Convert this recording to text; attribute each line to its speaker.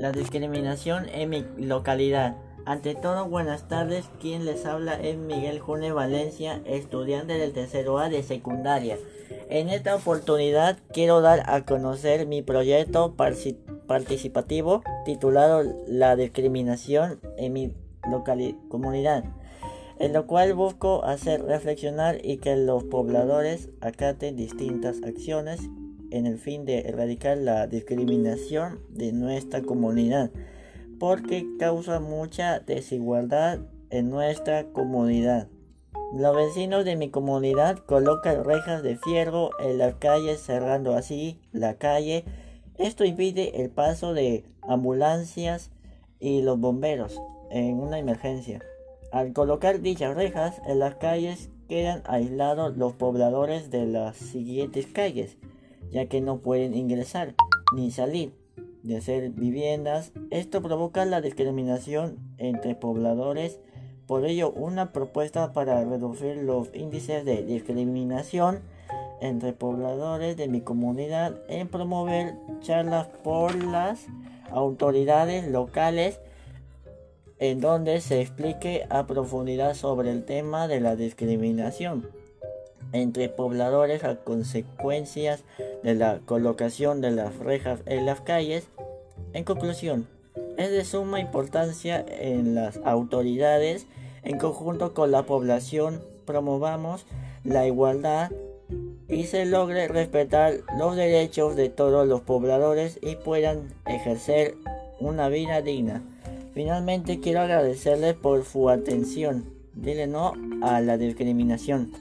Speaker 1: la discriminación en mi localidad. Ante todo, buenas tardes. Quien les habla es Miguel June Valencia, estudiante del tercero A de secundaria. En esta oportunidad quiero dar a conocer mi proyecto participativo titulado La discriminación en mi comunidad, en lo cual busco hacer reflexionar y que los pobladores acaten distintas acciones en el fin de erradicar la discriminación de nuestra comunidad, porque causa mucha desigualdad en nuestra comunidad. Los vecinos de mi comunidad colocan rejas de fierro en las calles cerrando así la calle. Esto impide el paso de ambulancias y los bomberos en una emergencia. Al colocar dichas rejas en las calles quedan aislados los pobladores de las siguientes calles ya que no pueden ingresar ni salir de ser viviendas. Esto provoca la discriminación entre pobladores. Por ello, una propuesta para reducir los índices de discriminación entre pobladores de mi comunidad en promover charlas por las autoridades locales en donde se explique a profundidad sobre el tema de la discriminación entre pobladores a consecuencias de la colocación de las rejas en las calles. En conclusión, es de suma importancia en las autoridades, en conjunto con la población, promovamos la igualdad y se logre respetar los derechos de todos los pobladores y puedan ejercer una vida digna. Finalmente quiero agradecerles por su atención. Dile no a la discriminación.